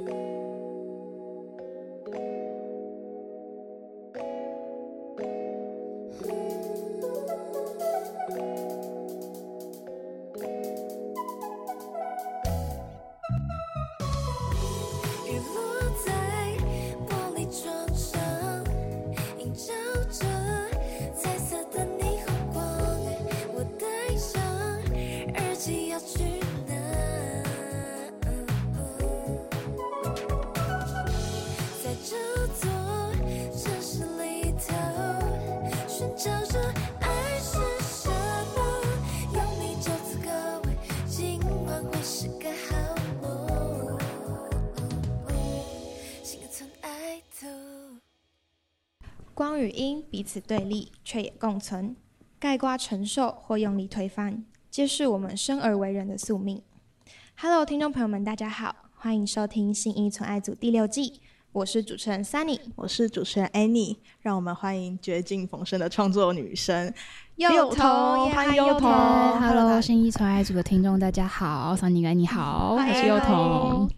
雨光与阴彼此对立，却也共存；盖瓜承受或用力推翻，皆是我们生而为人的宿命。Hello，听众朋友们，大家好，欢迎收听《新一存爱组》第六季，我是主持人 Sunny。我是主持人 Annie，让我们欢迎绝境逢生的创作女生幼童欢迎幼童。Hello，新一存爱组的听众，大家好，，Sunny 哥你好，我是幼童。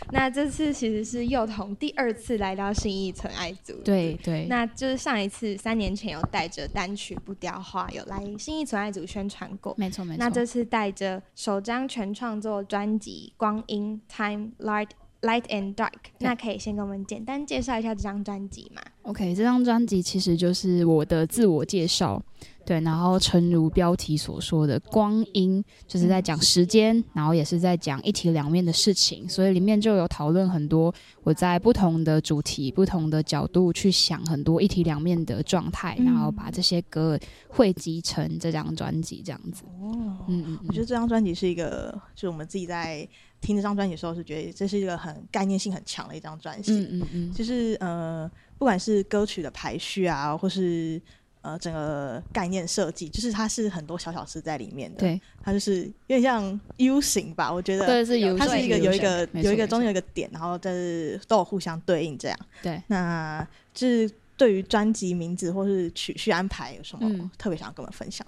好，那这次其实是幼童第二次来到新义纯爱组。对对，那就是上一次三年前有带着单曲不雕花有来新义纯爱组宣传过，没错没错。那这次带着首张全创作专辑《光阴 Time Light Light and Dark》，那可以先给我们简单介绍一下这张专辑吗？OK，这张专辑其实就是我的自我介绍，对，然后诚如标题所说的，光阴就是在讲时间，然后也是在讲一体两面的事情，所以里面就有讨论很多我在不同的主题、不同的角度去想很多一体两面的状态，然后把这些歌汇集成这张专辑这样子。哦，嗯嗯，我觉得这张专辑是一个，就是我们自己在听这张专辑的时候，是觉得这是一个很概念性很强的一张专辑。嗯嗯嗯，就是呃，不管是歌曲的排序啊，或是呃整个概念设计，就是它是很多小小事在里面的。，对它就是有点像 U 型吧，我觉得。对是有，它是一个有一个有一个中间有一个点，然后但是都有互相对应这样。对。那就是对于专辑名字或是曲序安排有什么嗯特别想要跟我们分享？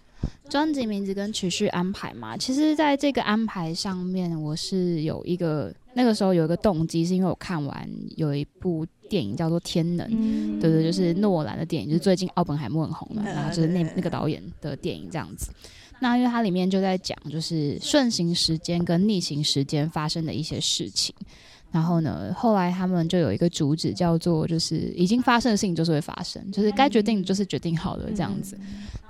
专辑名字跟曲序安排嘛，其实在这个安排上面，我是有一个那个时候有一个动机，是因为我看完有一部电影叫做《天能》，嗯对对，就是诺兰的电影，就是最近奥本海默很红嘛，嗯然后就是那那个导演的电影这样子。那因为它里面就在讲，就是顺行时间跟逆行时间发生的一些事情。然后呢，后来他们就有一个主旨叫做，就是已经发生的事情就是会发生，就是该决定就是决定好了这样子。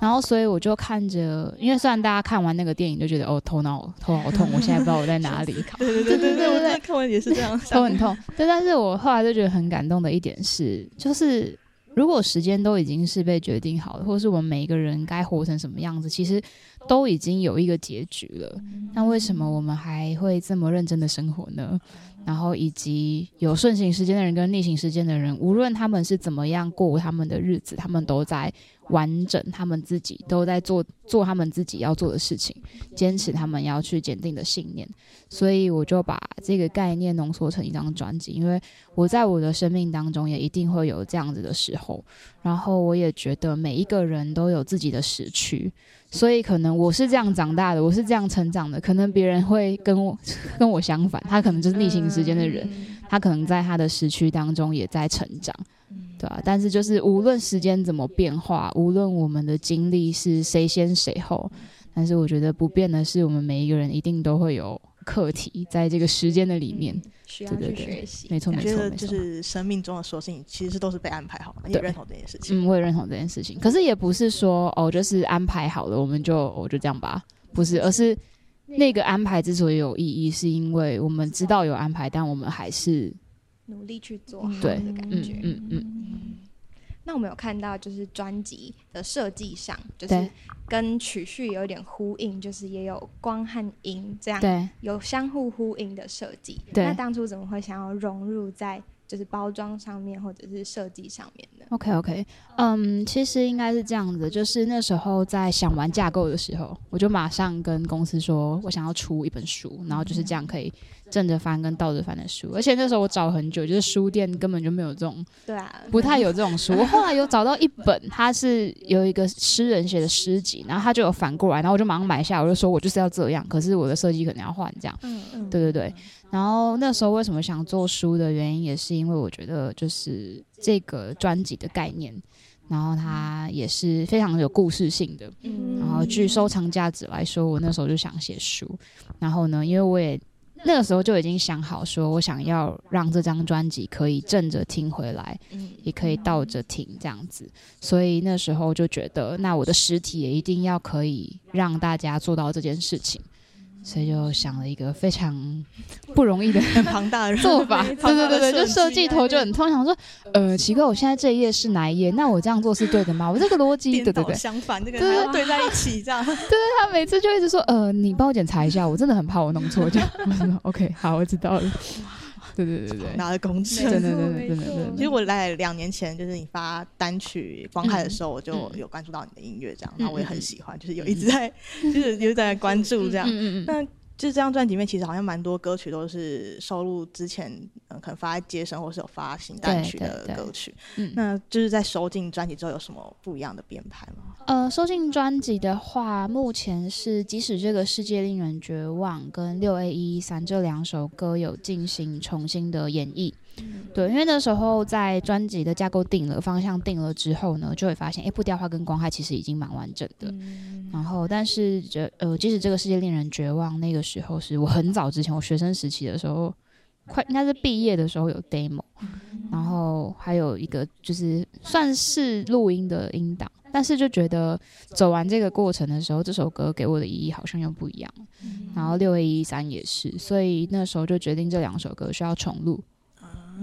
然后所以我就看着，因为虽然大家看完那个电影就觉得哦头脑头好痛，我现在不知道我在哪里，对对对对对，我真的看完也是这样想。头很痛。对，但是我后来就觉得很感动的一点是，就是如果时间都已经是被决定好了，或者是我们每一个人该活成什么样子，其实都已经有一个结局了。那为什么我们还会这么认真的生活呢？然后以及有顺行时间的人跟逆行时间的人，无论他们是怎么样过他们的日子，他们都在完整他们自己，都在做做他们自己要做的事情，坚持他们要去坚定的信念。所以我就把这个概念浓缩成一张专辑，因为我在我的生命当中也一定会有这样子的时候，然后我也觉得每一个人都有自己的时区，所以可能我是这样长大的，我是这样成长的，可能别人会跟我 跟我相反，他可能就是逆行时间的人，他可能在他的时区当中也在成长。对啊，但是就是无论时间怎么变化，无论我们的经历是谁先谁后，但是我觉得不变的是，我们每一个人一定都会有课题在这个时间的里面。需要去学习。没错，没错，没错。觉得就是生命中的所有事情，其实都是被安排好的，你也认同这件事情。嗯，我也认同这件事情。可是也不是说哦，就是安排好了，我们就我就这样吧，不是，而是那个安排之所以有意义，是因为我们知道有安排，但我们还是努力去做好对的感觉。嗯嗯嗯，那我们有看到，就是专辑的设计上，就是跟曲序有一点呼应，就是也有光和音这样对。有相互呼应的设计。那当初怎么会想要融入在就是包装上面或者是设计上面的？OK OK，嗯，其实应该是这样子，就是那时候在想完架构的时候，我就马上跟公司说，我想要出一本书，然后就是这样可以正着翻跟倒着翻的书。而且那时候我找很久，就是书店根本就没有这种，对啊，不太有这种书。我后来有找到一本，它是有一个诗人写的诗集，然后他就有反过来，然后我就马上买下，我就说我就是要这样，可是我的设计可能要换这样。嗯嗯，对对对，然后那时候为什么想做书的原因，也是因为我觉得就是这个专辑的概念，然后它也是非常有故事性的。嗯然后据收藏价值来说，我那时候就想写书。然后呢，因为我也那个时候就已经想好，说我想要让这张专辑可以正着听回来，嗯也可以倒着听这样子。所以那时候就觉得，那我的实体也一定要可以让大家做到这件事情。所以就想了一个非常不容易的很庞大的做法，对对对对，就设计计头就很通常说，呃，奇怪，我现在这一页是哪一页？那我这样做是对的吗？我这个逻辑，对对对，相反，这个对在一起，这样 对对他每次就一直说，呃，你帮我检查一下，我真的很怕我弄错，这样。我说 OK，好，我知道了。对对对对。庞大的工程。真的真的没错真的真的。其实我在两年前，就是你发单曲光开的时候，我就嗯。有关注到你的音乐，这样，嗯然后我也很喜欢，就是有一直在，就是有在关注这样。嗯嗯嗯，那就是这张专辑里面，其实好像蛮多歌曲都是收录之前，嗯，可能发在街声或是有发行单曲的歌曲。嗯那就是在收进专辑之后，有什么不一样的编排吗？呃，收进专辑的话，目前是即使这个世界令人绝望跟六 A 一三这两首歌有进行重新的演绎。对，因为那时候在专辑的架构定了、方向定了之后呢，就会发现，哎，步雕花跟光害其实已经蛮完整的。然后，但是这呃，即使这个世界令人绝望，那个时候是我很早之前，我学生时期的时候，快应该是毕业的时候有 demo，然后还有一个就是算是录音的音档，但是就觉得走完这个过程的时候，这首歌给我的意义好像又不一样了。然后六 A 一三也是，所以那时候就决定这两首歌需要重录。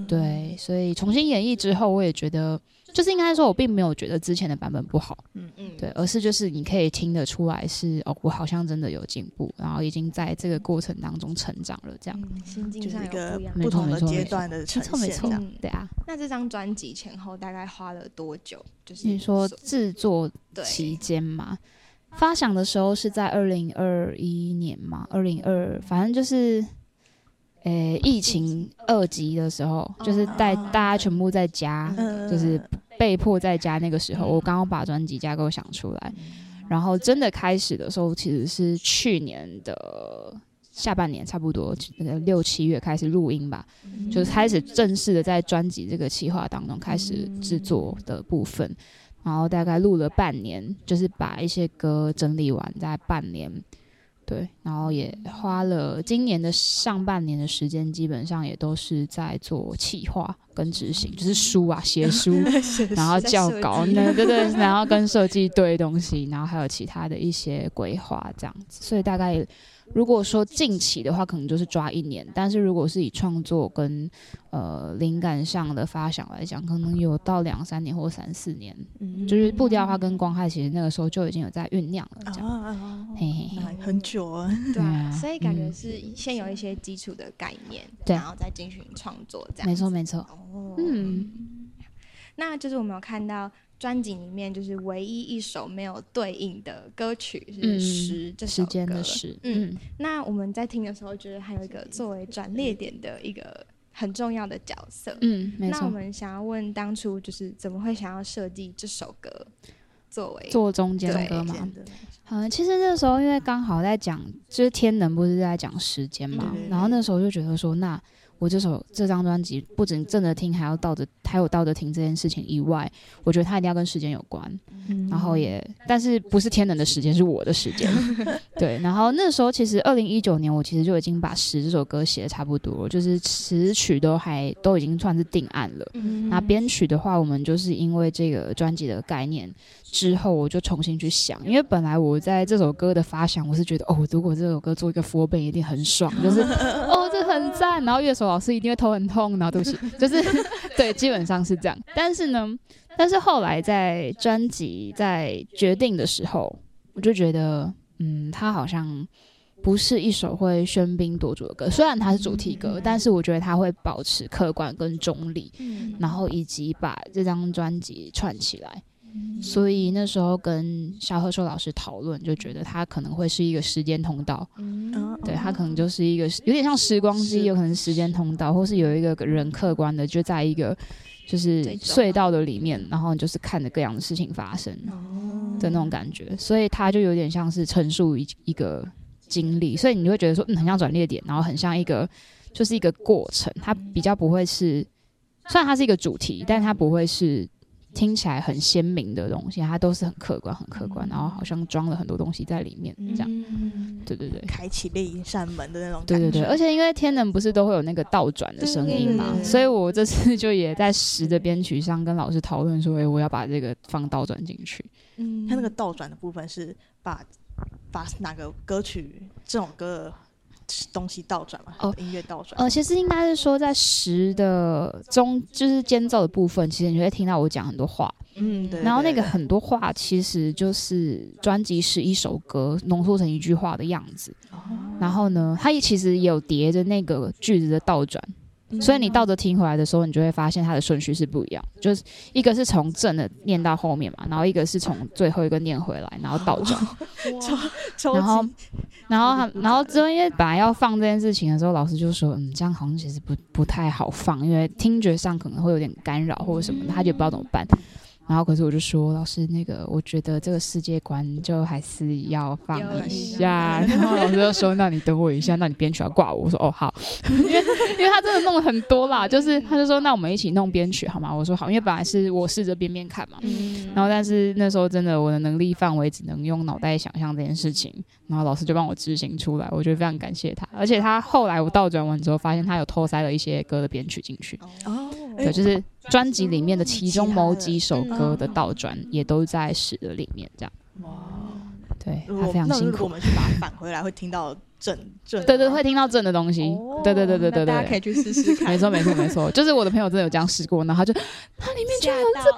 对，所以重新演绎之后，我也觉得，就是应该说，我并没有觉得之前的版本不好，嗯嗯，对，而是就是你可以听得出来是哦，我好像真的有进步，然后已经在这个过程当中成长了，这样。嗯心境上有就是一个不一样。不同的阶段的没呈错没错现对啊，那这张专辑前后大概花了多久？就是你说制作对。期间嘛，发想的时候是在二零二一年嘛，二零二反正就是，诶、疫情二级的时候，就是带大家全部在家，嗯就是被迫在家那个时候，我刚刚把专辑架构想出来，然后真的开始的时候，其实是去年的下半年，差不多呃六七月开始录音吧，就是开始正式的在专辑这个企划当中开始制作的部分，然后大概录了半年，就是把一些歌整理完，在半年。对，然后也花了今年的上半年的时间，基本上也都是在做企划跟执行，就是书啊，写书，然后在设校稿，计那对对，然后跟设计对东西，然后还有其他的一些规划这样子。所以大概如果说近期的话，可能就是抓一年；但是如果是以创作跟呃灵感上的发想来讲，可能有到两三年或三四年。嗯就是步调化跟光害，其实那个时候就已经有在酝酿了，这样。嘿嘿嘿。很久啊。对所以感觉嗯。是先有一些基础的概念，对。然后再进行创作，这样没错没错，哦，嗯，那就是我们有看到专辑里面，就是唯一一首没有对应的歌曲是嗯《时》这首时间歌的时，嗯嗯，那我们在听的时候，觉得还有一个作为转捩点的一个很重要的角色。嗯，没那我。们想要问，当初就是怎么会想要设计这首歌作为做中间对歌嘛，真的。嗯，其实那时候因为刚好在讲，就是天能不是在讲时间嘛，然后那时候就觉得说，那我这首这张专辑不仅正着听，还要倒着，还有倒着听这件事情以外，我觉得它一定要跟时间有关。嗯然后也，但是不是天能的时间，是我的时间。对，然后那时候其实二零一九年，我其实就已经把《十》这首歌写的差不多了，就是词曲都还都已经算是定案了。嗯那编曲的话，我们就是因为这个专辑的概念之后，我就重新去想，因为本来我在这首歌的发想，我是觉得哦，如果这首歌做一个 four 倍一定很爽，就是 很赞，然后乐手老师一定会头很痛，然后对不起，就是 对，基本上是这样。但是呢，但是后来在专辑在决定的时候，我就觉得，嗯，他好像。不是一首会喧宾夺主的歌，虽然它是主题歌，但是我觉得他会保持客观跟中立，嗯然后以及把这张专辑串起来。所以那时候跟萧贺寿老师讨论，就觉得他可能会是一个时间通道，嗯对，它可能就是一个有点像时光机，有可能时间通道，或是有一个人客观的就在一个就是隧道的里面，然后就是看着各样的事情发生的那种感觉，所以它就有点像是陈述一一个经历，所以你就会觉得说，嗯，很像转捩点，然后很像一个就是一个过程，它比较不会是，虽然它是一个主题，但它不会是。听起来很鲜明的东西，它都是很客观、很客观，然后好像装了很多东西在里面，这样。嗯。对对对，开启另一扇门的那种感觉。对对对，而且因为天能不是都会有那个倒转的声音嘛所以我这次就也在实的编曲上跟老师讨论说，诶，我要把这个放倒转进去。嗯。它那个倒转的部分是把把哪个歌曲这种歌的东西倒转嘛？哦音乐倒转。呃，其实应该是说在十的中，就是间奏的部分，其实你会听到我讲很多话，嗯，对。对然后那个很多话其实就是专辑是一首歌浓缩成一句话的样子。哦然后呢，它也其实也有叠着那个句子的倒转，所以你倒着听回来的时候，你就会发现它的顺序是不一样，就是一个是从正的念到后面嘛，然后一个是从最后一个念回来，然后倒转。超然后然后然后之后因为本来要放这件事情的时候，老师就说，嗯，这样好像其实不不太好放，因为听觉上可能会有点干扰或者什么的，他就不知道怎么办。然后可是我就说，老师，那个我觉得这个世界观就还是要放一下。然后老师就说，那你等我一下，那你编曲要挂我。我说哦好，因为因为他真的弄了很多啦，就是他就说那我们一起弄编曲好吗？我说好，因为本来是我试着编编看嘛，嗯然后但是那时候真的我的能力范围只能用脑袋想象这件事情，然后老师就帮我执行出来，我觉得非常感谢他。而且他后来我倒转完之后，发现他有偷塞了一些歌的编曲进去，哦，对，就是专辑里面的其中某几首嗯歌的倒转也都在使的里面，这样。哇对他非常辛苦我，们去把它返回来，会听到正正对对，会听到正的东西，对对对对对对大家可以对。去试试看。没错，没错，没错，就是我的朋友真的有这样试过，然后他就它里面居然有这个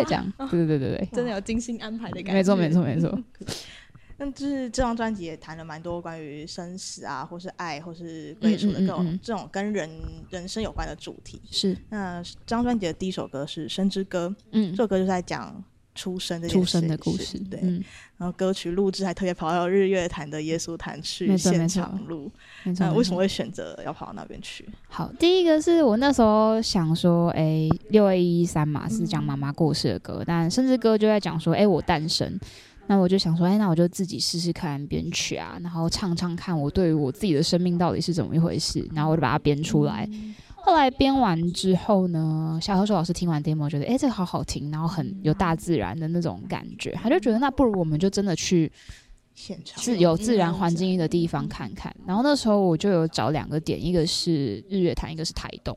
哎，这样，对对对对对 真的有精心安排的，感觉。没错没错没错，那就是这张专辑也谈了蛮多关于生死啊，或是爱，或是归属的各种、嗯嗯嗯嗯这种跟人人生有关的主题。是，那这张专辑的第一首歌是《生之歌》，嗯这，首歌就是在讲出生的出生的故事，对，嗯，然后歌曲录制还特别跑到日月潭的耶稣坛去现场录。那为什么会选择要跑到那边去？好，第一个是我那时候想说，哎、六一三嘛是讲妈妈过世的歌，但生之歌就在讲说，哎、我诞生。那我就想说，哎、那我就自己试试看编曲啊，然后唱唱看我对于我自己的生命到底是怎么一回事，然后我就把它编出来。后来编完之后呢，小何寿老师听完 demo 觉得，哎、这个好好听，然后很有大自然的那种感觉，他就觉得那不如我们就真的去现场自有自然环境的地方看看。然后那时候我就有找两个点，一个是日月潭，一个是台东。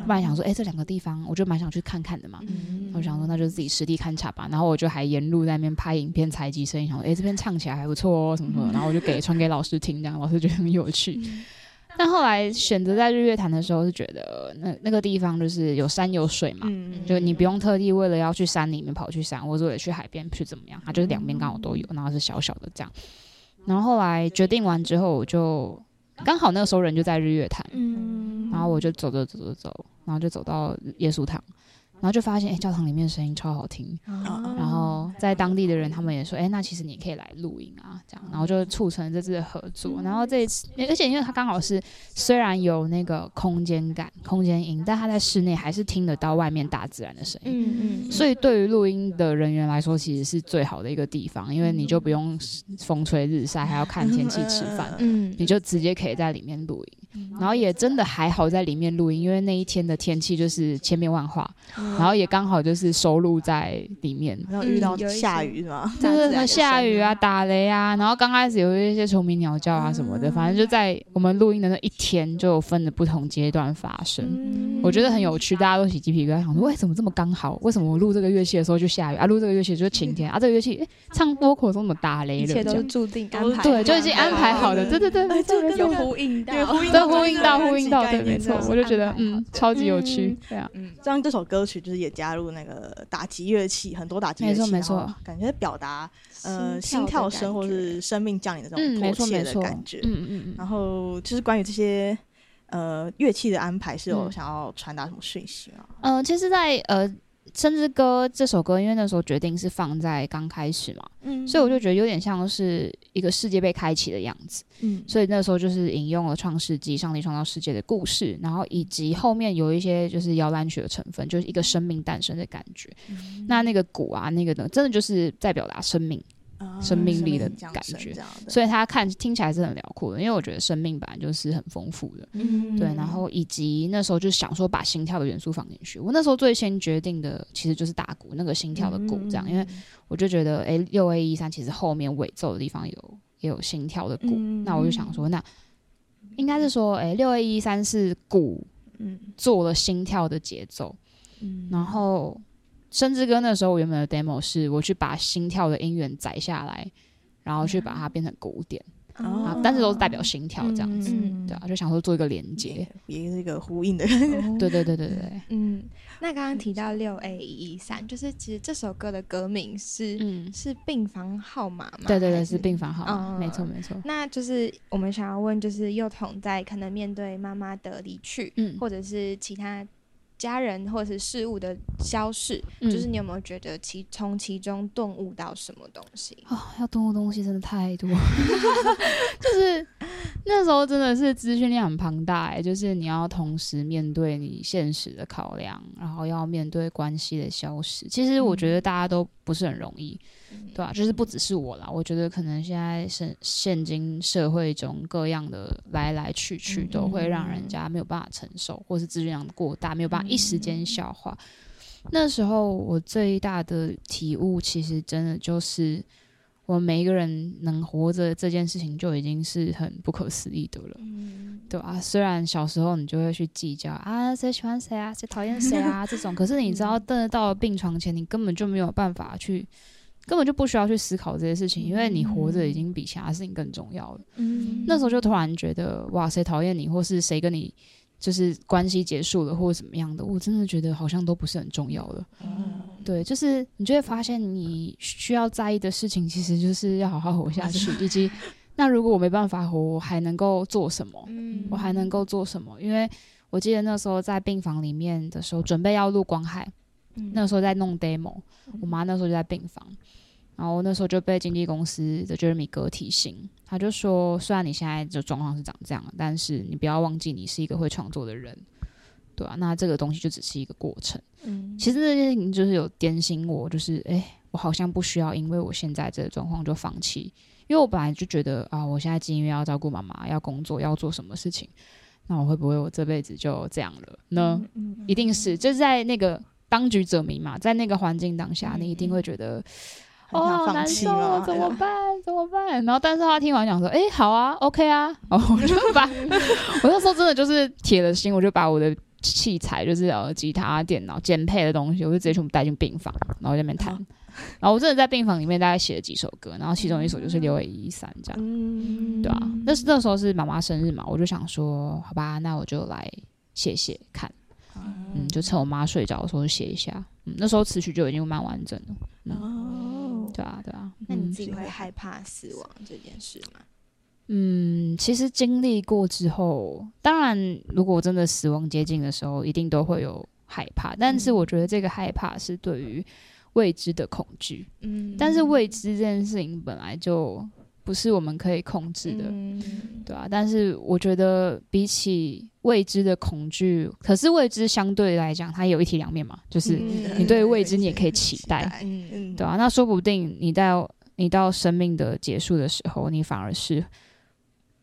我本来想说，哎、这两个地方我就蛮想去看看的嘛。嗯我想说，那就自己实地勘察吧。然后我就还沿路在那边拍影片、采集声音，想说，哎、这边唱起来还不错哦，什么什么。然后我就给传给老师听，这样老师觉得很有趣。但后来选择在日月潭的时候，是觉得那那个地方就是有山有水嘛，嗯，就你不用特地为了要去山里面跑去山，或者也去海边去怎么样，它就是两边刚好都有，然后是小小的这样。然后后来决定完之后，我就刚好那个时候人就在日月潭，嗯。然后我就走走走走走，然后就走到耶稣堂，然后就发现哎、教堂里面声音超好听，哦然后在当地的人他们也说，哎、那其实你可以来录音啊，这样，然后就促成了这次的合作。然后这一次，而且因为它刚好是虽然有那个空间感、空间音，但它在室内还是听得到外面大自然的声音。嗯嗯，所以对于录音的人员来说，其实是最好的一个地方，因为你就不用风吹日晒，还要看天气吃饭，嗯你就直接可以在里面录音。然后也真的还好在里面录音，因为那一天的天气就是千变万化，然后也刚好就是收录在里面。然后遇到下雨是吗？就是下雨啊、打雷啊，然后刚开始有一些虫鸣鸟叫啊什么的，反正就在我们录音的那一天就有分的不同阶段发生。嗯我觉得很有趣，大家都起鸡皮疙瘩，想说为什么这么刚好？为什么我录这个乐器的时候就下雨啊？录这个乐器就是晴天啊？这个乐器、诶唱波口怎么打雷了？一切都是注定安排对，就已经安排好了，对对对，没错没错有呼应到，有呼应对，呼应到，呼应到，对，没错我就觉得嗯，超级有趣，对啊，嗯，这样这首歌曲就是也加入那个打击乐器，很多打击乐器，没错感觉表达呃心心跳声或是生命降临的这种迫切的感觉。嗯嗯嗯，然后就是关于这些呃乐器的安排，是有嗯想要传达什么讯息吗？呃，其实在，呃《生之歌》这首歌，因为那时候决定是放在刚开始嘛，嗯所以我就觉得有点像是一个世界被开启的样子。嗯所以那时候就是引用了《创世纪》上帝创造世界的故事，然后以及后面有一些就是摇篮曲的成分，就是一个生命诞生的感觉。嗯那那个鼓啊，那个呢，真的就是在表达生命，啊生命力的感觉。所以它看听起来是很辽阔的，因为我觉得生命本来就是很丰富的。嗯。对，然后以及那时候就想说把心跳的元素放进去。我那时候最先决定的其实就是打鼓，那个心跳的鼓这样，因为我就觉得，诶，六 A 一三其实后面尾奏的地方有也有心跳的鼓，嗯那我就想说，那应该是说，诶，六 A 一三是鼓嗯。做了心跳的节奏，嗯。然后甚至跟那时候我原本的 demo 是我去把心跳的音源载下来，然后去把它变成鼓点，啊哦，但是都是代表心跳这样子，嗯对啊，就想说做一个连接，也也是一个呼应的，对对对对对，嗯，那刚刚提到六 A 一三，就是其实这首歌的歌名是、嗯。是病房号码嘛？对对对，是？病房号码，嗯没错没错。那就是我们想要问，就是幼童在可能面对妈妈的离去，嗯，或者是其他家人或者是事物的消逝，嗯就是你有没有觉得其从其中顿悟到什么东西？啊、要动的东西真的太多，就是那时候真的是资讯量很庞大哎，就是你要同时面对你现实的考量，然后要面对关系的消失。其实我觉得大家都不是很容易，对啊、就是不只是我啦，我觉得可能现在现现今社会中各样的来来去去，都会让人家没有办法承受，或是资讯量过大，没有办法一时间消化。那时候我最大的体悟，其实真的就是，我们每一个人能活着这件事情就已经是很不可思议的了，嗯。对啊，虽然小时候你就会去计较啊，谁喜欢谁啊，谁讨厌谁啊这种，可是你知道，真的到了病床前，你根本就没有办法去，根本就不需要去思考这些事情，因为你活着已经比其他事情更重要了。嗯那时候就突然觉得，哇，谁讨厌你，或是谁跟你就是关系结束了，或者怎么样的，我真的觉得好像都不是很重要了。对，就是你就会发现，你需要在意的事情，其实就是要好好活下去，以及那如果我没办法活，我还能够做什么？嗯我还能够做什么？因为我记得那时候在病房里面的时候，准备要录光海，嗯那时候在弄 demo，我妈那时候就在病房，然后那时候就被经纪公司的 Jeremy 哥提醒，他就说，虽然你现在的状况是长这样，但是你不要忘记你是一个会创作的人，对啊，那这个东西就只是一个过程。嗯其实这件事情就是有点醒我，就是诶，我好像不需要因为我现在这个状况就放弃，因为我本来就觉得啊，我现在因为要照顾妈妈，要工作，要做什么事情，那我会不会我这辈子就这样了呢？嗯一定是，就是在那个当局者迷嘛，在那个环境当下，你一定会觉得。很哦，好想放难受弃吗哦，怎么办？怎么办？然后，但是他听完讲说，诶，好啊，OK 啊，然后我就把，我那时候真的就是铁了心，我就把我的器材，就是呃吉他、电脑、键配的东西，我就直接全部带进病房，然后在那边弹。好然后我真的在病房里面大概写了几首歌，然后其中一首就是六月一三这样，嗯。对啊，那是那时候是妈妈生日嘛，我就想说，好吧，那我就来写写看，嗯，就趁我妈睡着的时候写一下，嗯，那时候词曲就已经蛮完整了，嗯，哦，对啊，对啊，那你嗯自己会害怕死亡这件事吗？嗯，其实经历过之后，当然，如果真的死亡接近的时候，一定都会有害怕。但是我觉得这个害怕是对于未知的恐惧，嗯但是未知这件事情本来就不是我们可以控制的，嗯。对啊。但是我觉得比起未知的恐惧，可是未知相对来讲，它有一体两面嘛，就是嗯你对未知你也可以期待，对啊，那说不定你到你到生命的结束的时候，你反而是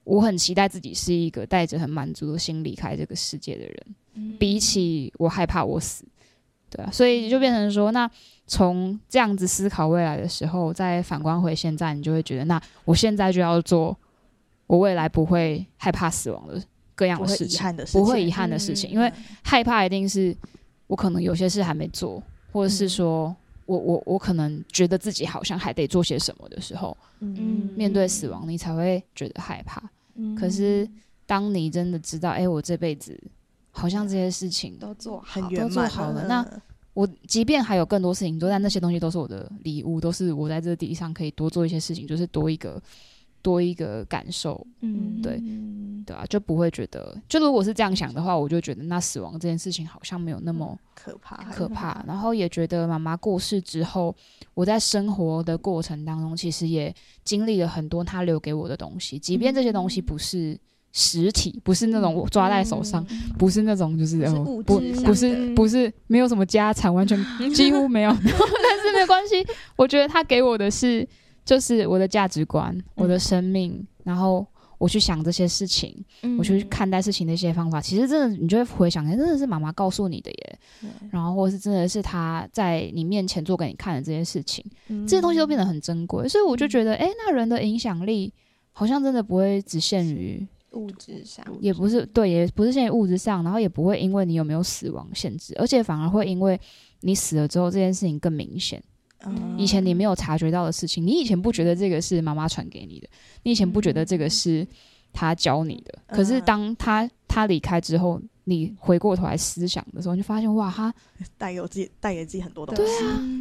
我很期待自己是一个带着很满足的心离开这个世界的人，嗯。比起我害怕我死，对啊，所以就变成说，那从这样子思考未来的时候，再反观回现在，你就会觉得，那我现在就要做我未来不会害怕死亡的各样的事情，不会遗憾的事情，因为害怕一定是我可能有些事还没做，或者是说我我我可能觉得自己好像还得做些什么的时候，嗯。面对死亡你才会觉得害怕。嗯。可是当你真的知道，哎、我这辈子好像这些事情都做好很都做好了嗯那我即便还有更多事情做，但那些东西都是我的礼物，都是我在这个地上可以多做一些事情，就是多一个多一个感受，嗯对嗯对啊，就不会觉得，就如果是这样想的话，我就觉得那死亡这件事情好像没有那么可怕，可怕。然后也觉得妈妈过世之后，我在生活的过程当中，其实也经历了很多她留给我的东西，即便这些东西不是。实体不是那种我抓在手上，不是那种就是是哦不不是不是没有什么家产，完全 几乎没有。但是没关系，我觉得他给我的是就是我的价值观，我的生命，然后我去想这些事情，嗯。我去看待事情的一些方法，其实真的你就会回想，真的是妈妈告诉你的耶，然后或是真的是他在你面前做给你看的这些事情，嗯。这些东西都变得很珍贵，所以我就觉得，哎、那人的影响力好像真的不会只限于，物质上，也不是对，也不是限于物质上，然后也不会因为你有没有死亡限制，而且反而会因为你死了之后，这件事情更明显。嗯以前你没有察觉到的事情，你以前不觉得这个是妈妈传给你的，你以前不觉得这个是他教你的，可是当他他离开之后，你回过头来思想的时候，你就发现哇，他 带给我自己带给自己很多东西，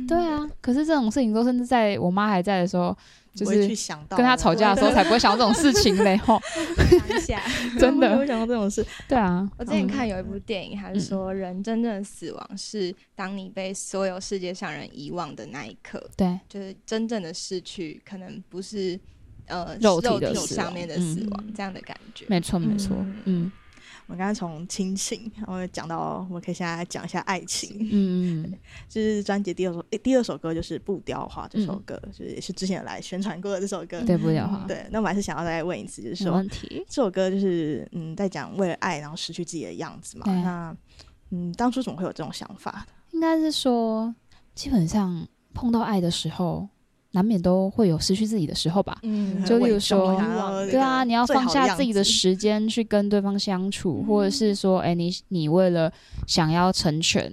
对啊，对啊，可是这种事情都是在我妈还在的时候，就是想到跟他吵架的时候才不会想到这种事情嘞，吼，真的。不会想到这种事，对啊，我之前嗯。看有一部电影，它是说人真正的死亡是当你被所有世界上人遗忘的那一刻，对，就是真正的逝去，可能不是呃肉体上面的死亡、嗯。这样的感觉。没错没错，嗯我们刚刚从亲情，然后讲到，我们可以现在来讲一下爱情。嗯嗯 就是专辑第二首，诶第二首歌就是《不雕花》这首嗯歌，就是也是之前有来宣传过的这首歌。嗯，对不了哈，对，那我还是想要再问一次，就是说这首歌就是嗯，在讲为了爱然后失去自己的样子嘛。对那嗯，当初怎么会有这种想法的？应该是说，基本上碰到爱的时候，难免都会有失去自己的时候吧。嗯就例如说对啊，你要放下自己的时间去跟对方相处，或者是说，哎、你你为了想要成全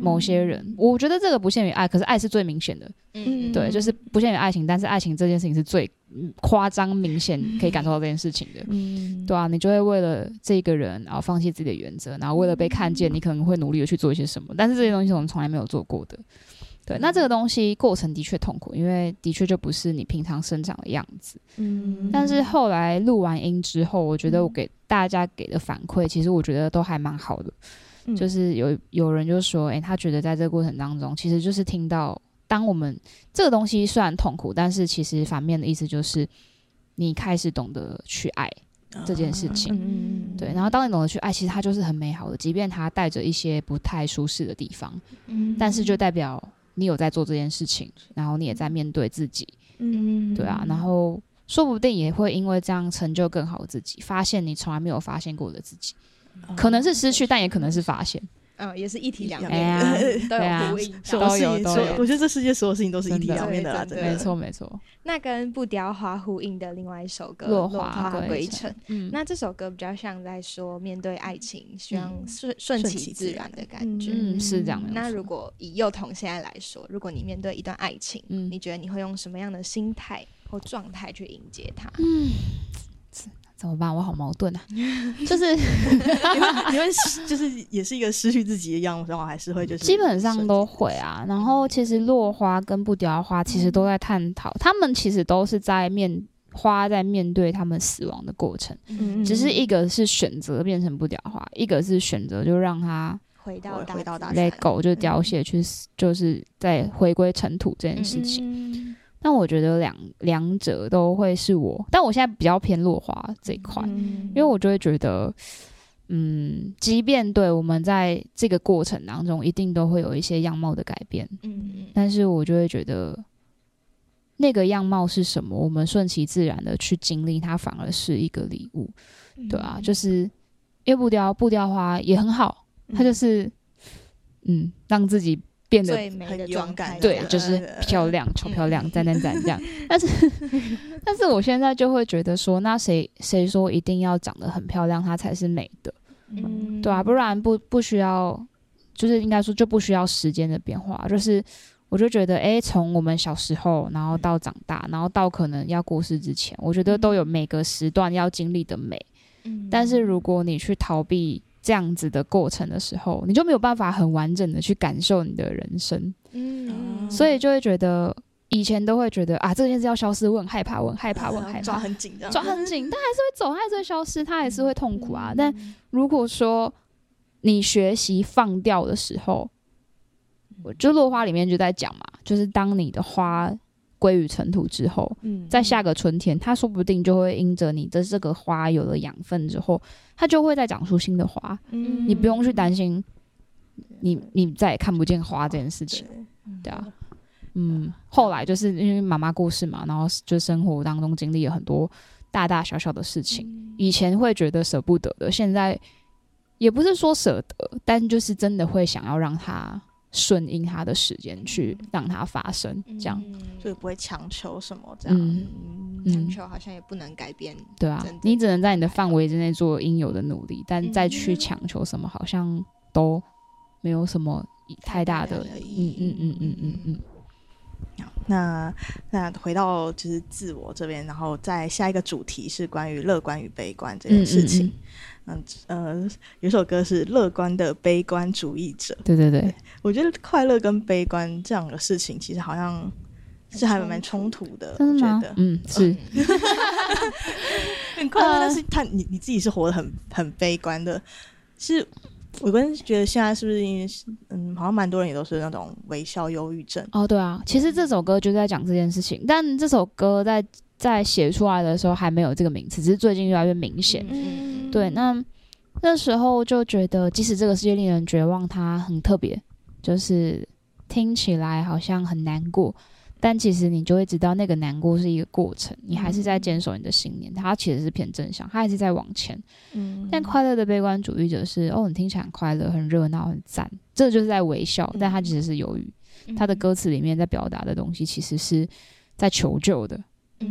某些人，我觉得这个不限于爱，可是爱是最明显的，嗯对，就是不限于爱情，但是爱情这件事情是最嗯夸张、明显可以感受到这件事情的。嗯，对啊，你就会为了这个人，然后放弃自己的原则，然后为了被看见，你可能会努力的去做一些什么，但是这些东西我们从来没有做过的。对，那这个东西过程的确痛苦，因为的确就不是你平常生长的样子。嗯但是后来录完音之后，我觉得我给大家给的反馈，其实我觉得都还蛮好的。嗯就是有有人就说，诶，他觉得在这个过程当中，其实就是听到，当我们这个东西虽然痛苦，但是其实反面的意思就是，你开始懂得去爱这件事情。嗯对，然后当你懂得去爱，其实它就是很美好的，即便它带着一些不太舒适的地方，嗯但是就代表你有在做这件事情，然后你也在面对自己，嗯对啊，然后说不定也会因为这样成就更好的自己，发现你从来没有发现过的自己，可能是失去，但也可能是发现。嗯也是一体两哎面，都呼应所有我觉得这世界所有事情都是一体两面的啦，对真的。没错，没错，那跟不雕花呼应的另外一首歌《落花花归归程。程》，嗯，那这首歌比较像在说面对爱情，希望嗯。顺顺顺其其自然的感觉。嗯是这样的那如果以幼童现在来说，如果你面对一段爱情，嗯。你觉得你会用什么样的心态或状态去迎接它？怎么办？我好矛盾啊，就是你会你会就是也是一个失去自己的样子，然后还是会就是基本上都会啊。然后其实落花跟不雕花其实都在探讨，他们其实都是在面花在面对他们死亡的过程，嗯。只是一个是选择变成不雕花，一个是选择就让它回到大回到大自然。let go 就凋谢去死，就是在回归尘土这件事情。嗯那我觉得两两者都会是我，但我现在比较偏落花这一块，嗯因为我就会觉得，嗯，即便对我们在这个过程当中，一定都会有一些样貌的改变，嗯但是我就会觉得，那个样貌是什么，我们顺其自然的去经历它，反而是一个礼物，嗯对啊，就是因为不雕不雕花也很好，它就是嗯，让自己变得最美的很勇状态敢对，就是漂亮、超漂亮、赞赞赞这样。但是，但是我现在就会觉得说，那谁谁说一定要长得很漂亮，她才是美的，嗯对啊，不然不不需要，就是应该说就不需要时间的变化。就是我就觉得，诶，从我们小时候，然后到长大，然后到可能要过世之前，我觉得都有每个时段要经历的美。嗯但是如果你去逃避这样子的过程的时候，你就没有办法很完整的去感受你的人生，嗯。所以就会觉得以前都会觉得啊，这件事要消失，我很害怕，我很害怕，我很害抓怕，很紧，抓很紧，它还是会走，它还是会消失，它还是会痛苦啊。但如果说你学习放掉的时候，我就落花里面就在讲嘛，就是当你的花归于尘土之后，嗯在下个春天，它说不定就会因着你的这个花有了养分之后，它就会再长出新的花。嗯你不用去担心你你再也看不见花这件事情。对啊，嗯，后来就是因为妈妈过世嘛，然后就生活当中经历了很多大大小小的事情。以前会觉得舍不得的，现在也不是说舍得，但就是真的会想要让它顺应它的时间去让它发生，这样。所以不会强求什么这样。嗯强嗯，求好像也不能改变。对啊，你只能在你的范围之内做应有的努力，但再去强求什么，好像都没有什么太大的，嗯嗯嗯嗯嗯嗯。那那回到就是自我这边，然后再下一个主题是关于乐观与悲观这件事情。嗯呃，有首歌是《乐观的悲观主义者》，对对对，我觉得快乐跟悲观这样的事情，其实好像是还蛮冲突的。真的吗我觉得？嗯，是，很快乐，呃但是他你你自己是活得很很悲观的，是我跟觉得现在是不是因为嗯，好像蛮多人也都是那种微笑忧郁症。哦，对啊，其实这首歌就在讲这件事情，但这首歌在在写出来的时候还没有这个名词，只是最近越来越明显。嗯对，那那时候就觉得，即使这个世界令人绝望，它很特别，就是听起来好像很难过，但其实你就会知道，那个难过是一个过程，你还是在坚守你的信念，它其实是偏正向，它还是在往前。嗯但快乐的悲观主义者是，哦，你听起来很快乐、很热闹、很赞，这就是在微笑，但它其实是犹豫。他的歌词里面在表达的东西，其实是在求救的。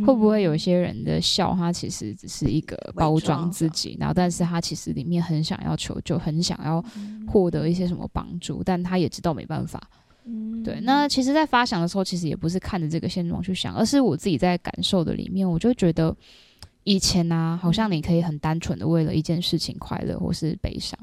会不会有一些人的笑，他其实只是一个包装自己，然后但是他其实里面很想要求救，很想要获得一些什么帮助，但他也知道没办法。嗯对，那其实，在发想的时候，其实也不是看着这个现状去想，而是我自己在感受的里面，我就觉得以前呢、好像你可以很单纯的为了一件事情快乐或是悲伤。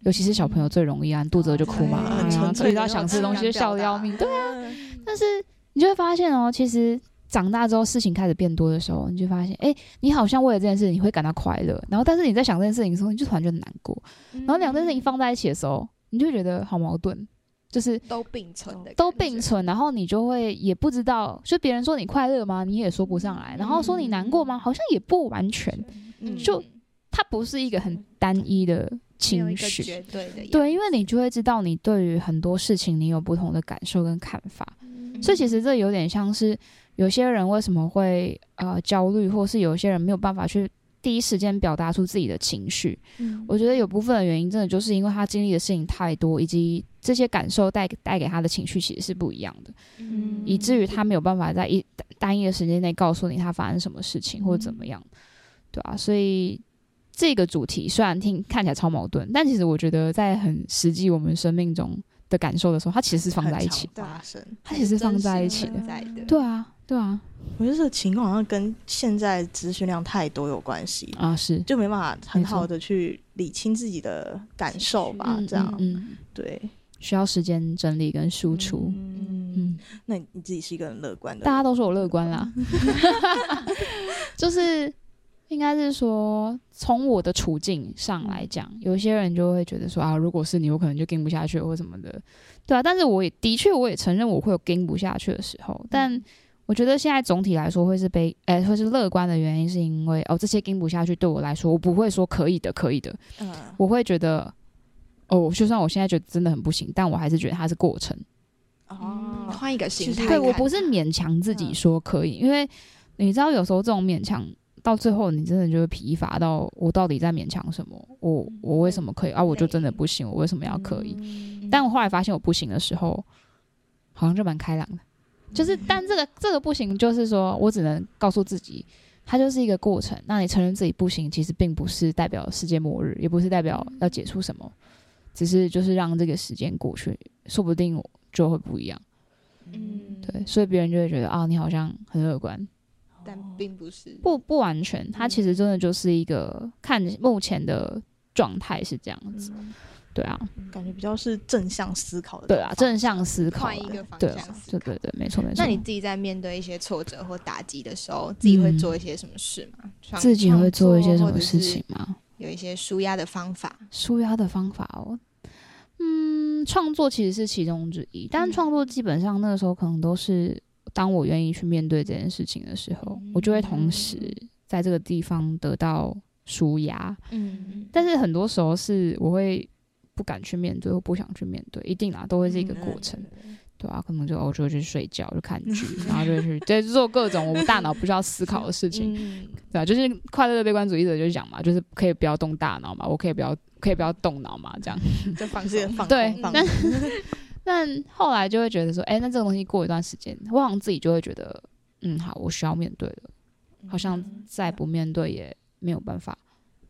尤其是小朋友最容易啊，肚子饿就哭嘛，对很哎呀纯粹的遇到想吃的东西就笑得要命，对啊，但是你就会发现哦，其实长大之后事情开始变多的时候，你就发现，哎、你好像为了这件事你会感到快乐，然后但是你在想这件事情的时候，你就突然觉得难过，然后两件事情放在一起的时候，你就觉得好矛盾，就是都并存的，都并。存，然后你就会也不知道，就别人说你快乐吗？你也说不上来，然后说你难过吗？好像也不完全，嗯。就它不是一个很单一的情绪，绝对的，对，因为你就会知道你对于很多事情你有不同的感受跟看法，所以其实这有点像是有些人为什么会呃焦虑，或是有些人没有办法去第一时间表达出自己的情绪。我觉得有部分的原因真的就是因为他经历的事情太多，以及这些感受带带给他的情绪其实是不一样的，嗯以至于他没有办法在一单一的时间内告诉你他发生什么事情或者怎么样，对啊，所以。这个主题虽然听看起来超矛盾，但其实我觉得在很实际我们生命中的感受的时候，它其实是放在一起的。发生。它其实是放在一起的，对啊，对啊，我觉得这个情况好像跟现在资讯量太多有关系，啊是。就没办法很好的去理清自己的感受吧。嗯这样，嗯，嗯。对，需要时间整理跟输出。嗯，嗯，那你你自己是一个很乐观的，大家都说我乐观啦 就是应该是说从我的处境上来讲，有些人就会觉得说啊，如果是你，我可能就跟不下去或什么的，对啊。但是我也的确我也承认我会有跟不下去的时候，但我觉得现在总体来说会是悲，哎、会是乐观的原因，是因为哦，这些跟不下去对我来说，我不会说可以的，可以的，嗯，我会觉得，哦，就算我现在觉得真的很不行，但我还是觉得它是过程。哦，换一个心态，对我不是勉强自己说可以，因为你知道有时候这种勉强到最后，你真的就会疲乏到我到底在勉强什么？我我为什么可以啊？我就真的不行，我为什么要可以？以但我后来发现我不行的时候，好像就蛮开朗的。就是，但这个这个不行，就是说我只能告诉自己，它就是一个过程。那你承认自己不行，其实并不是代表世界末日，也不是代表要结束什么，只是就是让这个时间过去，说不定我就会不一样。嗯，对，所以别人就会觉得啊，你好像很乐观。但并不是不不完全，它其实真的就是一个看目前的状态是这样子，对啊，感觉比较是正向思考的。对啊，正向思考，换一个方对向思考。对对对，没错没错。那你自己在面对一些挫折或打击的时候，自己会做一些什么事吗？创自己会做一些什么事？情吗？有一些舒压的方法。舒压的方法哦，嗯，创作其实是其中之一，但嗯创作基本上那个时候可能都是当我愿意去面对这件事情的时候，我就会同时在这个地方得到舒压。嗯，但是很多时候是我会不敢去面对，或不想去面对，一定啦，都会是一个过程。对啊，可能就哦，就会去睡觉，就看剧，然后就去在做各种我们大脑不需要思考的事情。嗯对啊，就是快乐的悲观主义者就讲嘛，就是可以不要动大脑嘛，我可以不要可以不要动脑嘛，这样。就放松。是放对但但后来就会觉得说，哎、那这个东西过一段时间，我好像自己就会觉得，嗯，好，我需要面对了，好像再不面对也没有办法。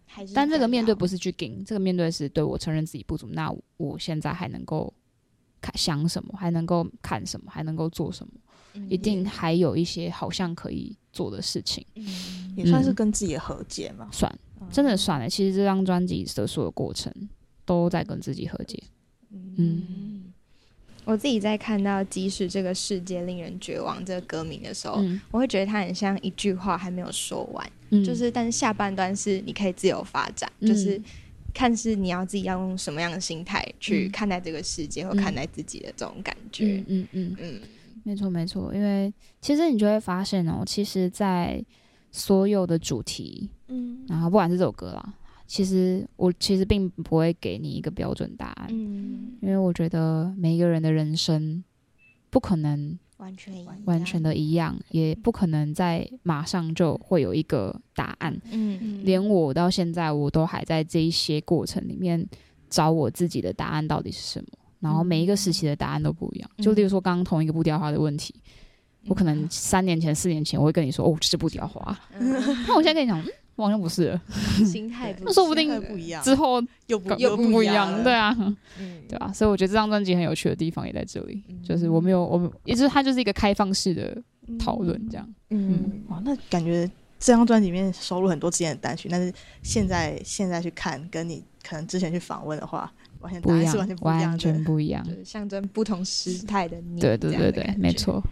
还是但这个面对不是去顶，这个面对是对我承认自己不足，那我现在还能够看想什么，还能够看什么，还能够做什么，要一定还有一些好像可以做的事情。嗯也算是跟自己的和解嘛。算，真的算了。其实这张专辑的所有过程都在跟自己和解。嗯我自己在看到“即使这个世界令人绝望”这个歌名的时候，嗯。我会觉得它很像一句话还没有说完，嗯。就是但是下半段是你可以自由发展，嗯。就是看是你要自己要用什么样的心态去嗯。看待这个世界、或嗯。看待自己的这种感觉。嗯。嗯嗯，嗯。没错没错。因为其实你就会发现哦，其实，在所有的主题，嗯。然后不管是这首歌啦，其实我其实并不会给你一个标准答案，嗯，因为我觉得每一个人的人生不可能完全完全的一样，也不可能在马上就会有一个答案。嗯连我到现在，我都还在这一些过程里面找我自己的答案到底是什么。然后每一个时期的答案都不一样。就例如说，刚刚同一个步调花的问题，我可能三年前、四年前我会跟你说，哦，这是不雕花。那我现在跟你讲，嗯，我好像不是了。心态不一样，那说不定不一样，之后又不又不一样，对啊，嗯 对啊。所以我觉得这张专辑很有趣的地方也在这里，就是我没有，我们也就是它就是一个开放式的讨论，这样。嗯哇，那感觉这张专辑里面收录很多之前的单曲，但是现在现在去看，跟你可能之前去访问的话，完全不一样完全，不一样完全。不一样。就是象征不同时态的你。对对对对没。错，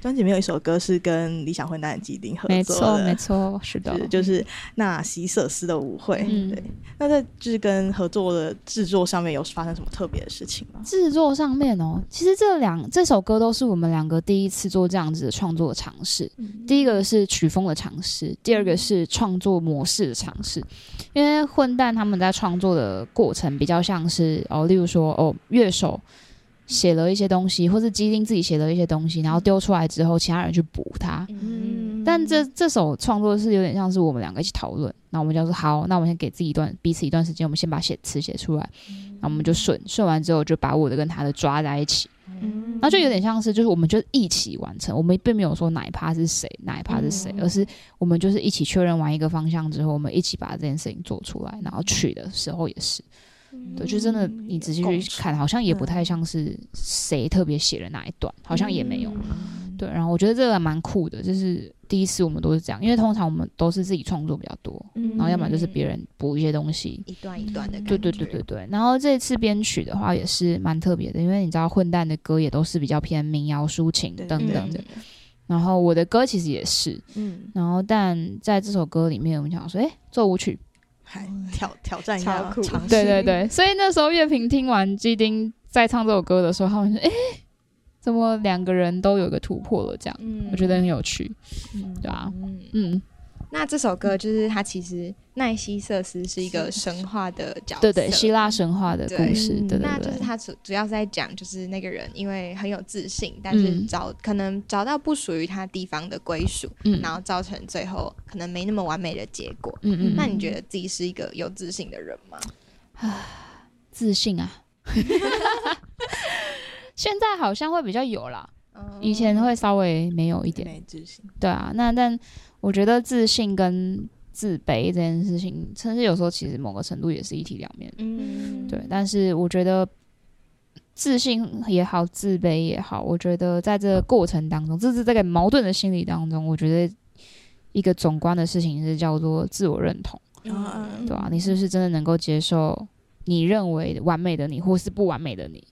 专辑里面有一首歌是跟理想混蛋的吉林合作的，错，没错，是的是，就是纳西瑟斯的舞会。嗯对，那在就是跟合作的制作上面有发生什么特别的事情吗？制作上面哦，其实这两这首歌都是我们两个第一次做这样子的创作尝试。第一个是曲风的尝试，第二个是创作模式的尝试。因为混蛋他们在创作的过程比较像是哦，例如说哦，乐手写了一些东西，或是基丁自己写了一些东西，然后丢出来之后，其他人去补它。嗯，但这这首创作是有点像是我们两个一起讨论，那我们就说好，那我们先给自己一段彼此一段时间，我们先把写词写出来，那我们就顺顺完之后就把我的跟他的抓在一起，嗯。那就有点像是就是我们就一起完成，我们并没有说哪一趴是谁，哪一趴是谁，而是我们就是一起确认完一个方向之后，我们一起把这件事情做出来，然后取的时候也是，对，就真的你仔细去看，好像也不太像是谁特别写了哪一段，好像也没有。对，然后我觉得这个蛮酷的，就是第一次我们都是这样，因为通常我们都是自己创作比较多，嗯然后要么就是别人补一些东西。一段一段的感觉。对对对对对，然后这次编曲的话也是蛮特别的，因为你知道混蛋的歌也都是比较偏民谣抒情等等的，然后我的歌其实也是，嗯，然后但在这首歌里面，我们想说，哎，做舞曲，还挑挑战一超下，尝试。对对对，所以那时候乐评听完基丁在唱这首歌的时候，他们说，哎，怎么两个人都有一个突破了？这样，嗯。我觉得很有趣，对啊，嗯，嗯，那这首歌就是它其实奈西瑟斯是一个神话的角色，对对，希腊神话的故对事，对对那就是对，他主主要是在讲，就是那个人因为很有自信，但是嗯找、可能找到不属于他地方的归属，嗯然后造成最后可能没那么完美的结果。嗯嗯，那你觉得自己是一个有自信的人吗？啊自信啊？现在好像会比较有啦，以前会稍微没有一点，没自信，对啊。那但我觉得自信跟自卑这件事情，甚至有时候其实某个程度也是一体两面。嗯，对，但是我觉得自信也好，自卑也好，我觉得在这个过程当中，这是这个矛盾的心理当中，我觉得一个总观的事情是叫做自我认同，嗯。对吧、你是不是真的能够接受你认为完美的你，或是不完美的你？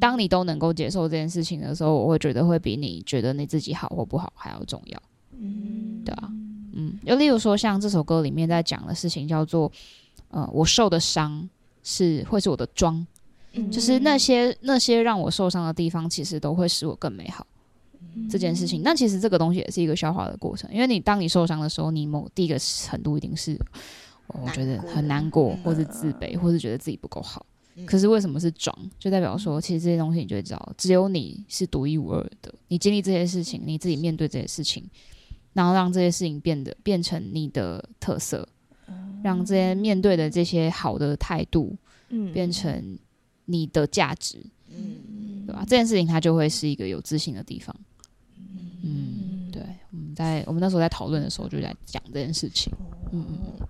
当你都能够接受这件事情的时候，我会觉得会比你觉得你自己好或不好还要重要，嗯对啊，嗯，就例如说像这首歌里面在讲的事情叫做，呃，我受的伤是会是我的妆，嗯就是那些那些让我受伤的地方，其实都会使我更美好。这件事情，那其实这个东西也是一个消化的过程，因为你当你受伤的时候，你某第一个程度一定是，我觉得很难过，或是自卑，或是觉得自己不够好。可是为什么是装？就代表说，其实这些东西你就会知道，只有你是独一无二的。你经历这些事情，你自己面对这些事情，然后让这些事情变得变成你的特色，让这些面对的这些好的态度嗯变成你的价值，嗯对吧？这件事情它就会是一个有自信的地方。嗯，对，我们在我们那时候在讨论的时候就在讲这件事情。嗯嗯嗯，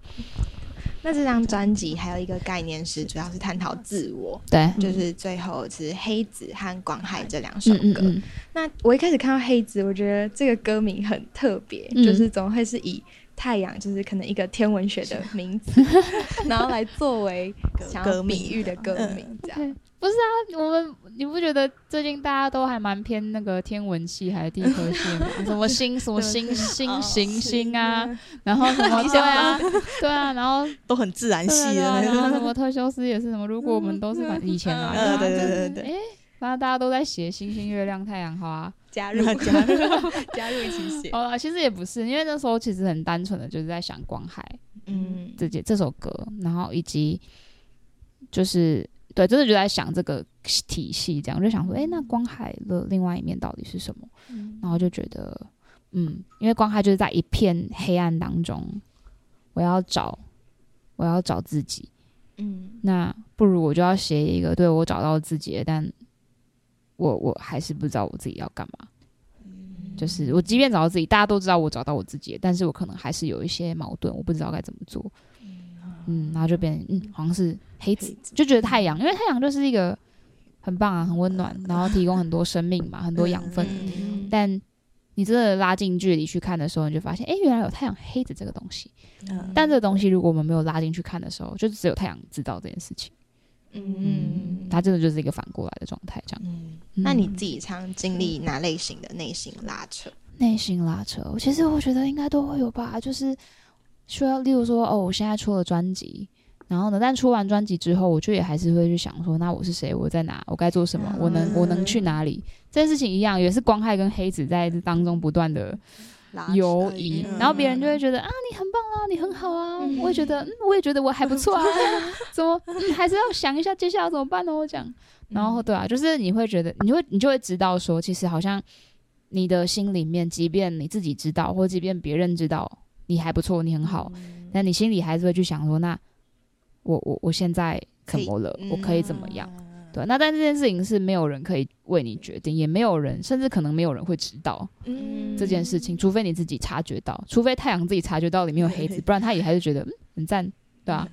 那这张专辑还有一个概念是，主要是探讨自我，对，就是最后是黑子和广海这两首歌。嗯嗯嗯，那我一开始看到黑子，我觉得这个歌名很特别，嗯。就是怎么会是以太阳，就是可能一个天文学的名字，然后来作为 想要歌名比喻的歌名，这样。对，不是啊，我们你不觉得最近大家都还蛮偏那个天文系还是地科系吗？什么星什么星星行星啊，然后什么对啊对啊，然后 都很自然系的。然后什么特修斯也是什么，如果我们都是反以前啊，嗯，对对啊对对对对，哎，然后大家都在写星星、月亮、太阳花。加入 加入加入一起写。好了，其实也不是，因为那时候其实很单纯的就是在想光海嗯，这件这首歌，然后以及就是对，真的就在想这个体系，这样就想说，哎、那光海的另外一面到底是什么？然后就觉得，嗯，因为光海就是在一片黑暗当中，我要找，我要找自己，嗯那不如我就要写一个对我找到自己，但我我还是不知道我自己要干嘛。就是我即便找到自己，大家都知道我找到我自己，但是我可能还是有一些矛盾，我不知道该怎么做。嗯，然后就变嗯，好像是黑子，就觉得太阳，因为太阳就是一个很棒啊，很温暖，然后提供很多生命嘛，很多养分。嗯但你真的拉近距离去看的时候，你就发现，哎、原来有太阳黑子这个东西。嗯但这个东西，如果我们没有拉进去看的时候，就只有太阳知道这件事情。嗯，它真的就是一个反过来的状态，这样。嗯那你自己常经历哪类型的内心拉扯？内心拉扯，其实我觉得应该都会有吧，就是需要，例如说，哦，我现在出了专辑，然后呢，但出完专辑之后，我就也还是会去想说，那我是谁？我在哪？我该做什么？我能我能去哪里？这件事情一样，也是光害跟黑子在当中不断的拉游移，嗯然后别人就会觉得啊，你很棒啊，你很好啊，我也觉得，嗯，我也觉得我还不错啊，怎么，嗯，还是要想一下接下来怎么办呢？我讲，然后对啊，就是你会觉得，你会你就会知道说，其实好像你的心里面，即便你自己知道，或即便别人知道你还不错，你很好，但你心里还是会去想说，那我我我现在怎么了？我可以怎么样？对，那但这件事情是没有人可以为你决定，也没有人，甚至可能没有人会知道嗯这件事情，除非你自己察觉到，除非太阳自己察觉到里面有黑子，不然他也还是觉得嗯很赞，对啊，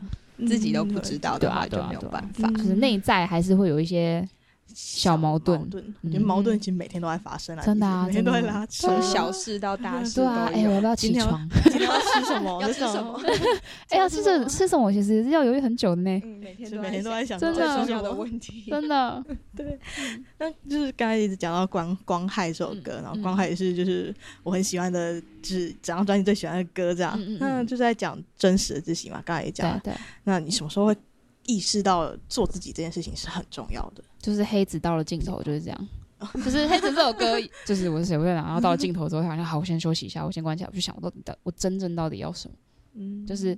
自己都不知道的话，对啊就没有办法。就是内在还是会有一些小矛盾矛盾，我嗯觉得矛盾其实每天都在发生啊，真的啊每天都在拉扯。从小事到大事对啊，哎、有。我要不要起床？今天要吃什么？要吃什么？哎、呀，吃什 吃什么？其实要犹豫很久的呢，嗯每天每天都在想真的最重要的问题。真的。对那就是刚才一直讲到光光害这首歌，嗯然后光害也是就是我很喜欢的，就是整张专辑最喜欢的歌，这样。嗯就是在讲真实的自己嘛，刚才也讲对，那你什么时候会意识到做自己这件事情是很重要的？就是黑子到了尽头就是这样。就是黑子这首歌，就是我是谁会然后到了尽头之后，好像好，我先休息一下，我先关起来，我去想我到底到我真正到底要什么。嗯，就是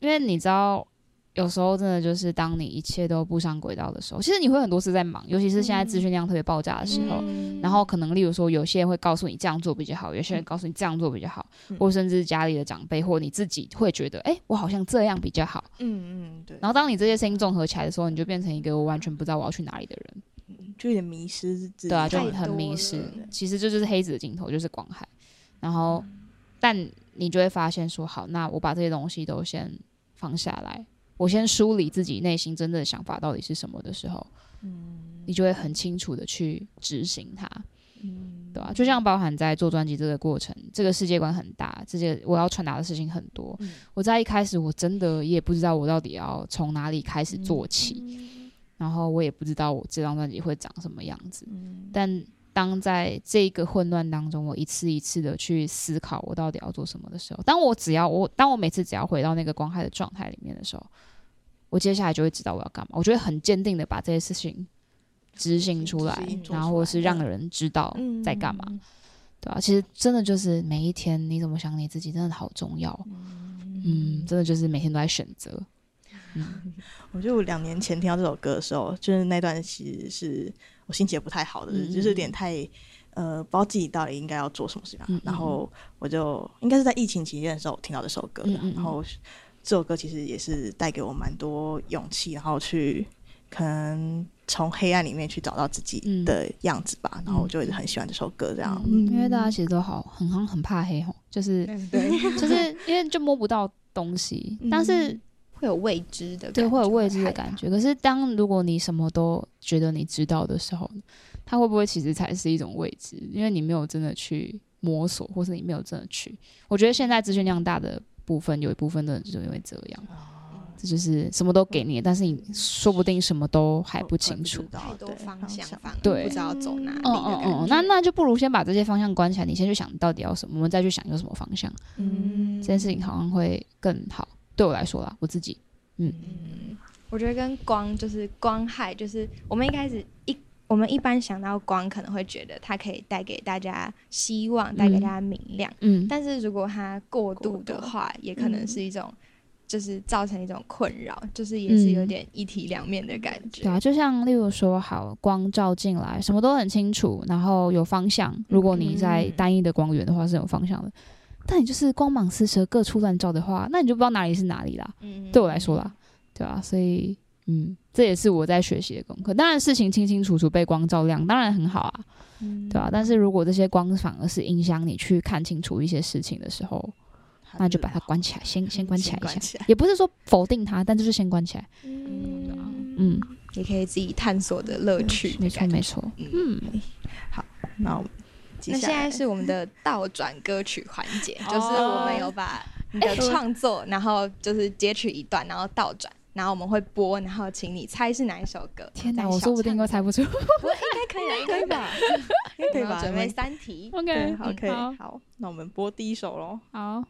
因为你知道，有时候真的就是当你一切都步上轨道的时候，其实你会很多次在忙，尤其是现在资讯量特别爆炸的时候。嗯然后可能，例如说，有些人会告诉你这样做比较好，有些人告诉你这样做比较好，嗯或甚至家里的长辈或你自己会觉得，哎，我好像这样比较好。嗯嗯，对，然后当你这些声音综合起来的时候，你就变成一个我完全不知道我要去哪里的人。就有点迷失自己。对啊，就很迷失。其实这就是黑子的镜头，就是广海。然后，但你就会发现说，好，那我把这些东西都先放下来，我先梳理自己内心真正的想法到底是什么的时候，嗯你就会很清楚的去执行它。嗯对吧、就像包含在做专辑这个过程，这个世界观很大，这些我要传达的事情很多。嗯我在一开始我真的也不知道我到底要从哪里开始做起，然后我也不知道我这张专辑会长什么样子。嗯但当在这个混乱当中，我一次一次的去思考我到底要做什么的时候，当我只要我当我每次只要回到那个光害的状态里面的时候，我接下来就会知道我要干嘛。我就会很坚定的把这些事情执行出来然后或是让人知道嗯在干嘛，对吧、其实真的就是每一天你怎么想你自己，真的好重要。嗯，真的就是每天都在选择。嗯 我就两年前听到这首歌的时候，就是那段其实是我心情也不太好的，就是有点太呃不知道自己到底应该要做什么事情啊、嗯嗯。然后我就应该是在疫情期间的时候听到这首歌的，嗯嗯嗯。然后这首歌其实也是带给我蛮多勇气，然后去可能从黑暗里面去找到自己嗯。的样子吧。然后我就一直很喜欢这首歌，这样。嗯，因为大家其实都好很好像很怕黑吼，就是 对，就是因为就摸不到东西，嗯但是会有未知的感觉，对会有未知的感觉。可是当如果你什么都觉得你知道的时候，它会不会其实才是一种未知？因为你没有真的去摸索，或是你没有真的去。我觉得现在资讯量大的部分，有一部分的人就是因为这样，这就是什么都给你，但是你说不定什么都还不清楚。太多方向，对不知道走哪里嗯。嗯嗯，那那就不如先把这些方向关起来，你先去想到底要什么，我们再去想有什么方向，嗯这件事情好像会更好。对我来说啦，我自己，嗯，嗯我觉得跟光就是光害，就是我们一开始一我们一般想到光，可能会觉得它可以带给大家希望，带给大家明亮。嗯，但是如果它过度的话，也可能嗯是一种，就是造成一种困扰，就是也是有点一体两面的感觉。对啊，就像例如说，好光照进来，什么都很清楚，然后有方向。如果你在单一的光源的话，是有方向的。但你就是光芒四射、各处乱照的话，那你就不知道哪里是哪里啦。嗯对我来说啦，对啊，所以嗯，这也是我在学习的功课。当然，事情清清楚楚被光照亮，当然很好啊，嗯对啊。但是如果这些光反而是影响你去看清楚一些事情的时候，那就把它关起来，先先关起来一下。也不是说否定它，但就是先关起来。嗯，嗯，也可以自己探索的乐趣。没错没错。嗯，好那我们接那下来现在是我们的倒转歌曲环节，哦 就是我们有把 你的创作，然后就是截取一段，然后倒转，然后我们会播，然后请你猜是哪一首歌。天哪，我说不定都猜不出。不会，应该可以的，应该可以吧？应该可以吧？准备三题。OK，对，好，可以，好好，那我们播第一首喽。好。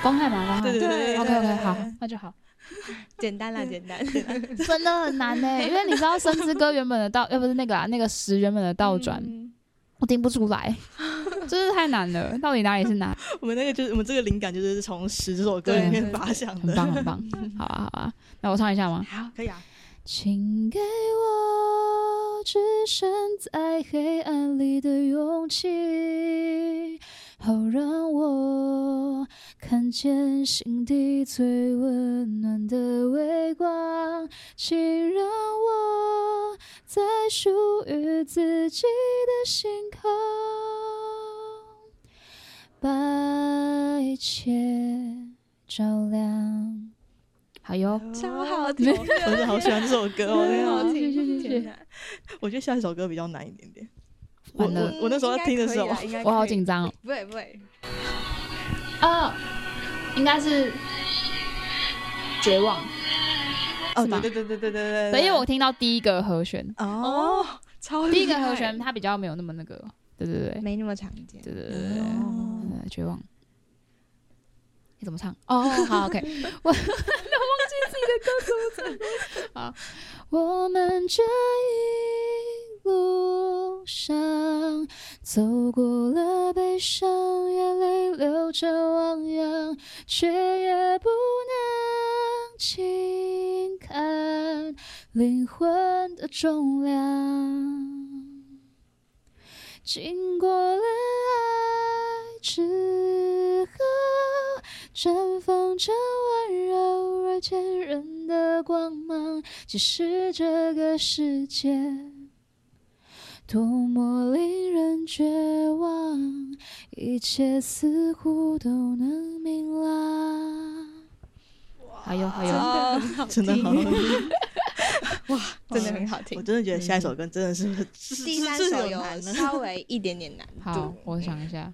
光害吗？光害。对对对 OK OK，好，那就好。简单啦，简单。真的很难呢，因为你知道《生之歌》原本的倒，要不是那个啊，那个十原本的倒转，嗯我听不出来，真是太难了。到底哪里是难？我们那个就是我们这个灵感就是从十这首歌里面发想的，很棒，很棒。好啊，好啊，那我唱一下吗？好，可以啊。请给我置身在黑暗里的勇气，好让我看见心底最温暖的微光。请让我在属于自己的星空，把一切照亮。好哟。超好听，我真的好喜欢这首歌哦，天啊很好听。谢谢谢谢我觉得下一首歌比较难一点点。我完了我我那时候在听的时候我好紧张哦。不会不会，哦，应该是绝望。哦，对对对对对对对，因为我听到第一个和弦，哦，超第一个和弦它比较没有那么那个。对对对，没那么常见。对对对对对，哦对绝望。你怎么唱？哦，好，OK，我忘记自己的歌怎么唱。好，我们这一路上走过了悲伤，眼泪流着汪洋，却也不能轻看灵魂的重量。经过了爱之后，绽放着温柔而坚韧的光芒。即使这个世界多么令人绝望，一切似乎都能明朗。好哟好哟，真的好听，哇，真的很好听我。真的觉得下一首歌真的是是第三首有。稍微一点点难好，，我想一下。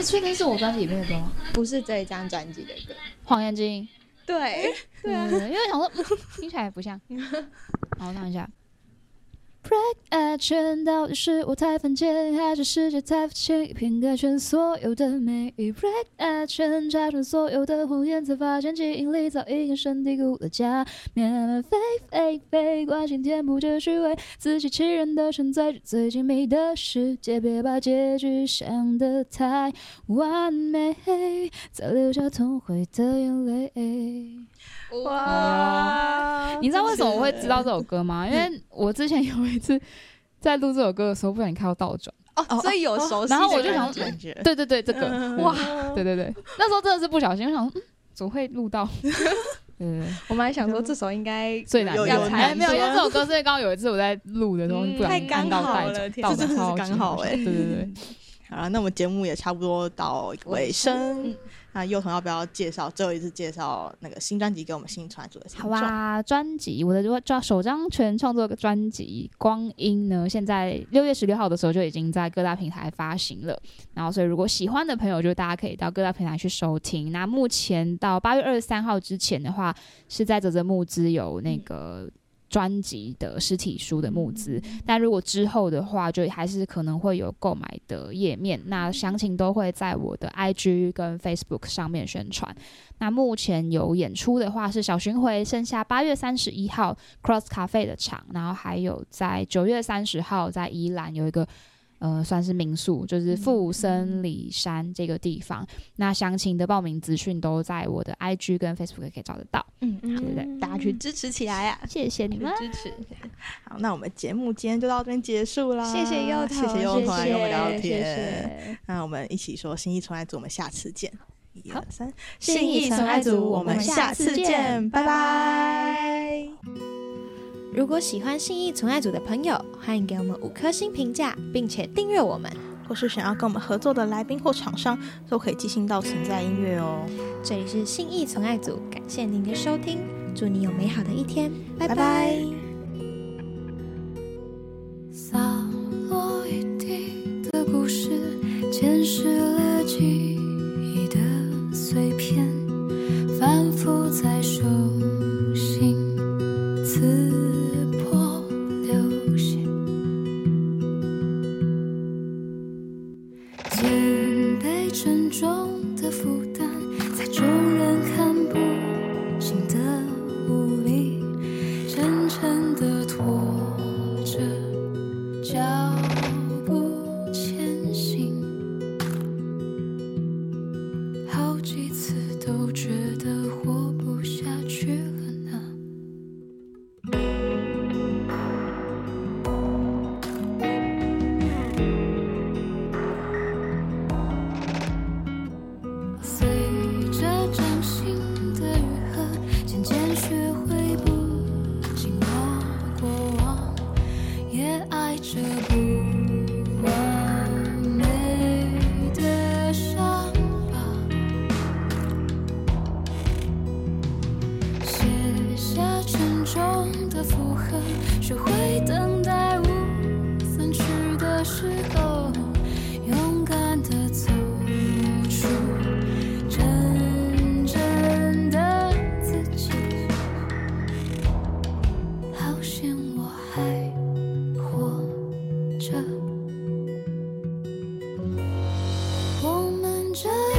这确定是我专辑里面的歌吗？不是这一张专辑的歌。谎言之音。对，对啊，因为想说嗯听起来不像。好，我看一下。Break action，到底是我太犯贱，还是世界太肤浅，一片改全所有的美丽？Break action，拆穿所有的谎言，才发现记忆里早已根深蒂固的假面。飞飞飞，关心填补着虚伪，自欺欺人的存在着最精密的世界，别把结局想得太完美，再留下痛悔的眼泪。哇。你知道为什么我会知道这首歌吗？因为我之前有一次在录这首歌的时候，不小心看到倒转。哦，所以有熟悉的然后我就想感觉。对对对，这个哇哇，对对对，那时候真的是不小心，我想说，嗯，怎么会录到？对对对，我们还想说这首应该最难的有有哎没有，因为这首歌是刚刚有一次我在录的时候，嗯不小心太刚按到好带转，了天倒这真的是转超级刚好哎笑对对对，好了，那我们节目也差不多到尾声。嗯。那幼童要不要介绍最后一次介绍那个新专辑给我们新传组的听好众？啊，专辑我的专首张全创作的专辑《光阴》呢，现在六月十六号的时候就已经在各大平台发行了。然后，所以如果喜欢的朋友，就大家可以到各大平台去收听。那目前到八月二十三号之前的话，是在泽泽募资有那个。专辑的实体书的募资，但如果之后的话，就还是可能会有购买的页面。那详情都会在我的 IG 跟 Facebook 上面宣传。那目前有演出的话是小巡回，剩下八月三十一号 Cross Cafe 的场，然后还有在九月三十号在宜兰有一个呃算是民宿，就是富森里山这个地方。那详情的报名资讯都在我的 IG 跟 Facebook 可以找得到。嗯，对对对大家去支持起来啊！谢谢你们，支持，好，那我们节目今天就到这边结束啦。谢谢幼童谢谢幼童来跟我们聊谢天。谢。那我们一起说心意重来组，我们下次见。一二三，信义纯爱组我们下次见拜拜。如果喜欢信义存爱组的朋友，欢迎给我们五颗星评价，并且订阅我们。或是想要跟我们合作的来宾或厂商，都可以寄信到存在音乐哦。这里是信义存爱组，感谢您的收听，祝你有美好的一天，拜拜。拜拜这